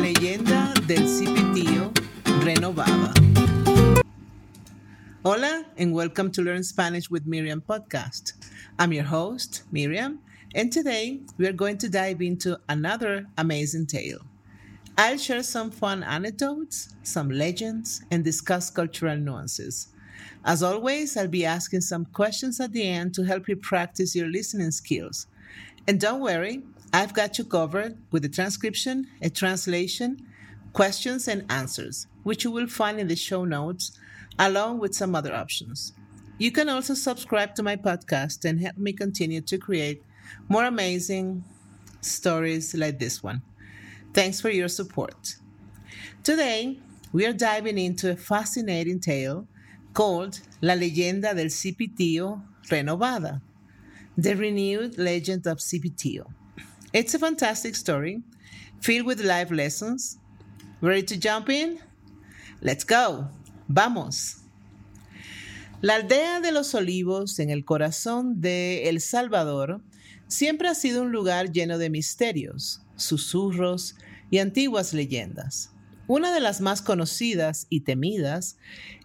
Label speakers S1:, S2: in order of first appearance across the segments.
S1: leyenda del cipitío renovada. Hola, and welcome to Learn Spanish with Miriam podcast. I'm your host, Miriam, and today we are going to dive into another amazing tale. I'll share some fun anecdotes, some legends, and discuss cultural nuances. As always, I'll be asking some questions at the end to help you practice your listening skills. And don't worry, I've got you covered with a transcription, a translation, questions, and answers, which you will find in the show notes, along with some other options. You can also subscribe to my podcast and help me continue to create more amazing stories like this one. Thanks for your support. Today, we are diving into a fascinating tale called La leyenda del Cipitío renovada, the renewed legend of Cipitío. It's a fantastic story filled with life lessons. Ready to jump in? Let's go. Vamos. La aldea de los olivos en el corazón de El Salvador siempre ha sido un lugar lleno de misterios, susurros y antiguas leyendas. Una de las más conocidas y temidas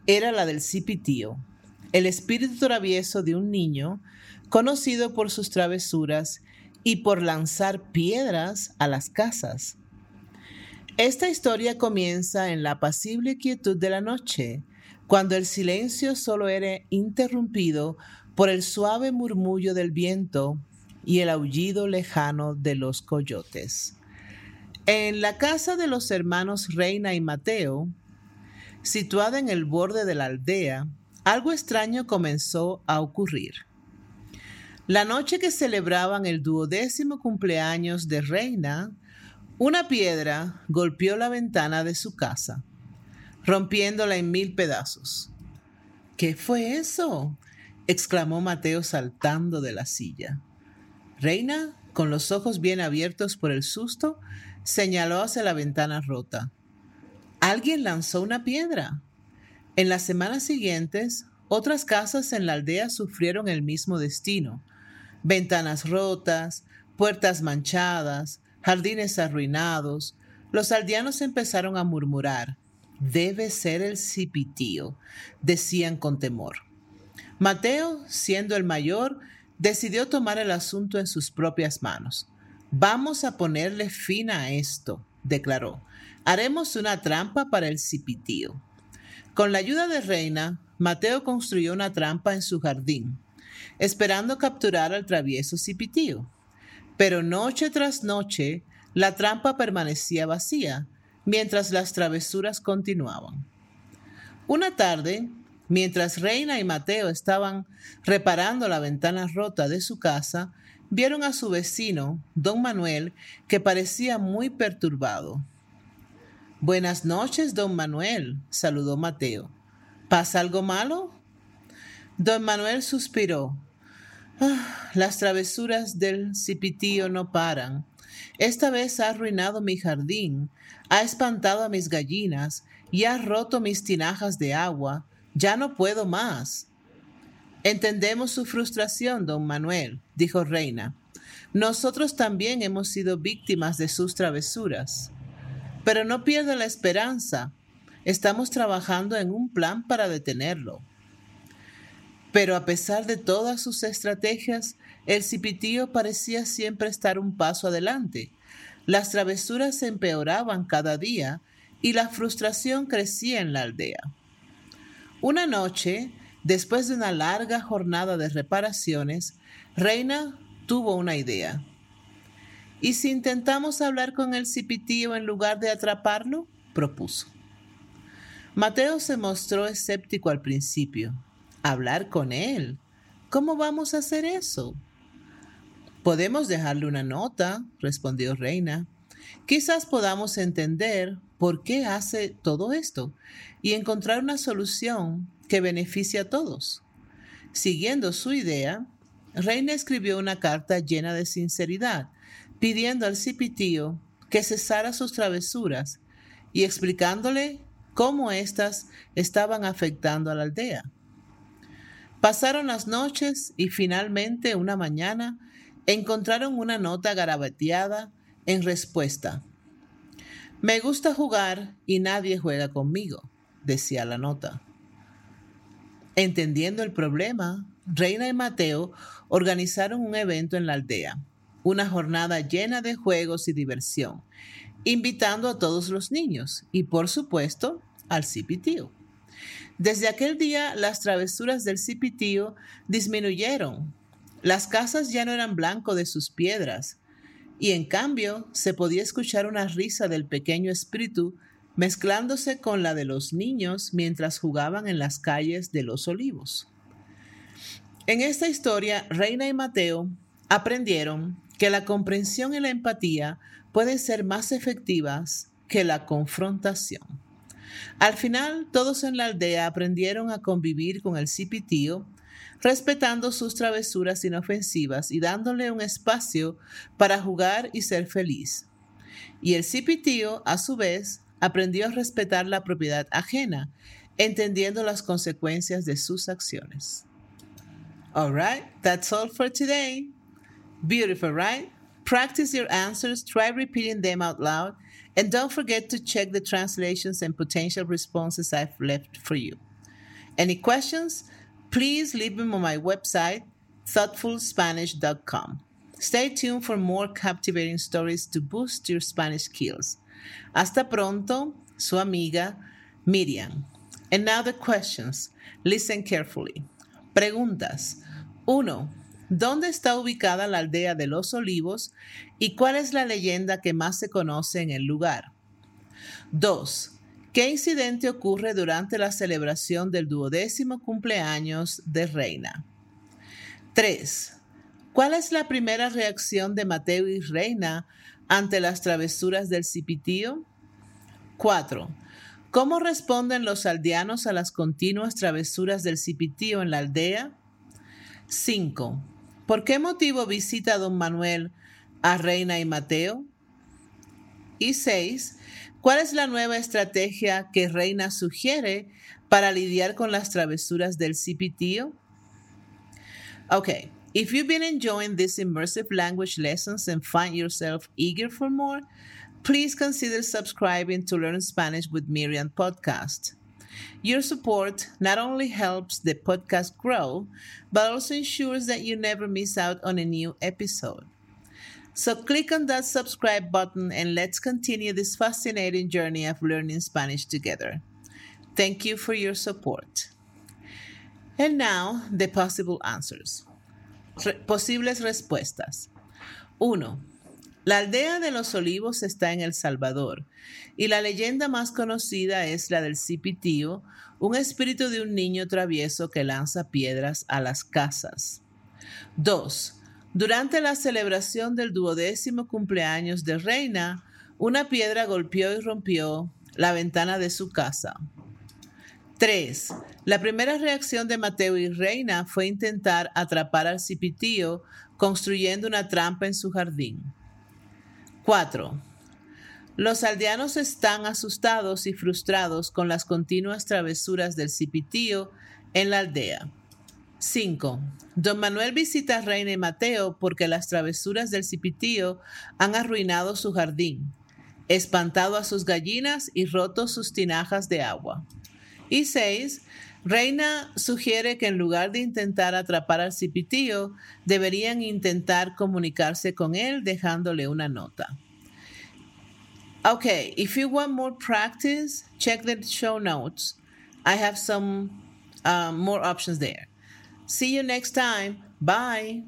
S1: era la del Cipitío, el espíritu travieso de un niño conocido por sus travesuras y por lanzar piedras a las casas. Esta historia comienza en la apacible quietud de la noche, cuando el silencio solo era interrumpido por el suave murmullo del viento y el aullido lejano de los coyotes. En la casa de los hermanos Reina y Mateo, situada en el borde de la aldea, algo extraño comenzó a ocurrir. La noche que celebraban el duodécimo cumpleaños de Reina, una piedra golpeó la ventana de su casa, rompiéndola en mil pedazos. ¿Qué fue eso? exclamó Mateo saltando de la silla. Reina, con los ojos bien abiertos por el susto, señaló hacia la ventana rota. Alguien lanzó una piedra. En las semanas siguientes, otras casas en la aldea sufrieron el mismo destino ventanas rotas, puertas manchadas, jardines arruinados, los aldeanos empezaron a murmurar. Debe ser el cipitío, decían con temor. Mateo, siendo el mayor, decidió tomar el asunto en sus propias manos. Vamos a ponerle fin a esto, declaró. Haremos una trampa para el cipitío. Con la ayuda de Reina, Mateo construyó una trampa en su jardín esperando capturar al travieso cipitío. Pero noche tras noche la trampa permanecía vacía, mientras las travesuras continuaban. Una tarde, mientras Reina y Mateo estaban reparando la ventana rota de su casa, vieron a su vecino, don Manuel, que parecía muy perturbado. Buenas noches, don Manuel, saludó Mateo. ¿Pasa algo malo? Don Manuel suspiró. Ah, las travesuras del cipitío no paran. Esta vez ha arruinado mi jardín, ha espantado a mis gallinas y ha roto mis tinajas de agua. Ya no puedo más. Entendemos su frustración, don Manuel, dijo Reina. Nosotros también hemos sido víctimas de sus travesuras. Pero no pierda la esperanza. Estamos trabajando en un plan para detenerlo. Pero a pesar de todas sus estrategias, el cipitío parecía siempre estar un paso adelante. Las travesuras se empeoraban cada día y la frustración crecía en la aldea. Una noche, después de una larga jornada de reparaciones, Reina tuvo una idea. ¿Y si intentamos hablar con el cipitío en lugar de atraparlo? propuso. Mateo se mostró escéptico al principio, hablar con él. ¿Cómo vamos a hacer eso? Podemos dejarle una nota, respondió Reina. Quizás podamos entender por qué hace todo esto y encontrar una solución que beneficie a todos. Siguiendo su idea, Reina escribió una carta llena de sinceridad, pidiendo al cipitío que cesara sus travesuras y explicándole cómo éstas estaban afectando a la aldea. Pasaron las noches y finalmente una mañana encontraron una nota garabateada en respuesta. Me gusta jugar y nadie juega conmigo, decía la nota. Entendiendo el problema, Reina y Mateo organizaron un evento en la aldea, una jornada llena de juegos y diversión, invitando a todos los niños y, por supuesto, al cipitío. Desde aquel día, las travesuras del cipitío disminuyeron. Las casas ya no eran blanco de sus piedras, y en cambio se podía escuchar una risa del pequeño espíritu mezclándose con la de los niños mientras jugaban en las calles de los olivos. En esta historia, Reina y Mateo aprendieron que la comprensión y la empatía pueden ser más efectivas que la confrontación. Al final, todos en la aldea aprendieron a convivir con el cipitío, respetando sus travesuras inofensivas y dándole un espacio para jugar y ser feliz. Y el cipitío, a su vez, aprendió a respetar la propiedad ajena, entendiendo las consecuencias de sus acciones. All right, that's all for today. Beautiful, right? Practice your answers, try repeating them out loud, and don't forget to check the translations and potential responses I've left for you. Any questions? Please leave them on my website, thoughtfulspanish.com. Stay tuned for more captivating stories to boost your Spanish skills. Hasta pronto, su amiga Miriam. And now the questions. Listen carefully. Preguntas. 1. ¿Dónde está ubicada la aldea de los olivos y cuál es la leyenda que más se conoce en el lugar? 2. ¿Qué incidente ocurre durante la celebración del duodécimo cumpleaños de Reina? 3. ¿Cuál es la primera reacción de Mateo y Reina ante las travesuras del cipitío? 4. ¿Cómo responden los aldeanos a las continuas travesuras del cipitío en la aldea? 5. ¿Por qué motivo visita don Manuel a Reina y Mateo? Y 6. ¿Cuál es la nueva estrategia que Reina sugiere para lidiar con las travesuras del cipitío? Okay, If you've been enjoying these immersive language lessons and find yourself eager for more, please consider subscribing to Learn Spanish with Miriam podcast. Your support not only helps the podcast grow, but also ensures that you never miss out on a new episode. So click on that subscribe button and let's continue this fascinating journey of learning Spanish together. Thank you for your support. And now, the possible answers. posibles respuestas. 1. La aldea de los olivos está en El Salvador y la leyenda más conocida es la del cipitío, un espíritu de un niño travieso que lanza piedras a las casas. 2. Durante la celebración del duodécimo cumpleaños de Reina, una piedra golpeó y rompió la ventana de su casa. 3. La primera reacción de Mateo y Reina fue intentar atrapar al cipitío construyendo una trampa en su jardín. 4. Los aldeanos están asustados y frustrados con las continuas travesuras del cipitío en la aldea. 5. Don Manuel visita a Reina y Mateo porque las travesuras del cipitío han arruinado su jardín, espantado a sus gallinas y roto sus tinajas de agua. Y seis, Reina sugiere que en lugar de intentar atrapar al cipitío, deberían intentar comunicarse con él dejándole una nota. Okay, if you want more practice, check the show notes. I have some um, more options there. See you next time. Bye.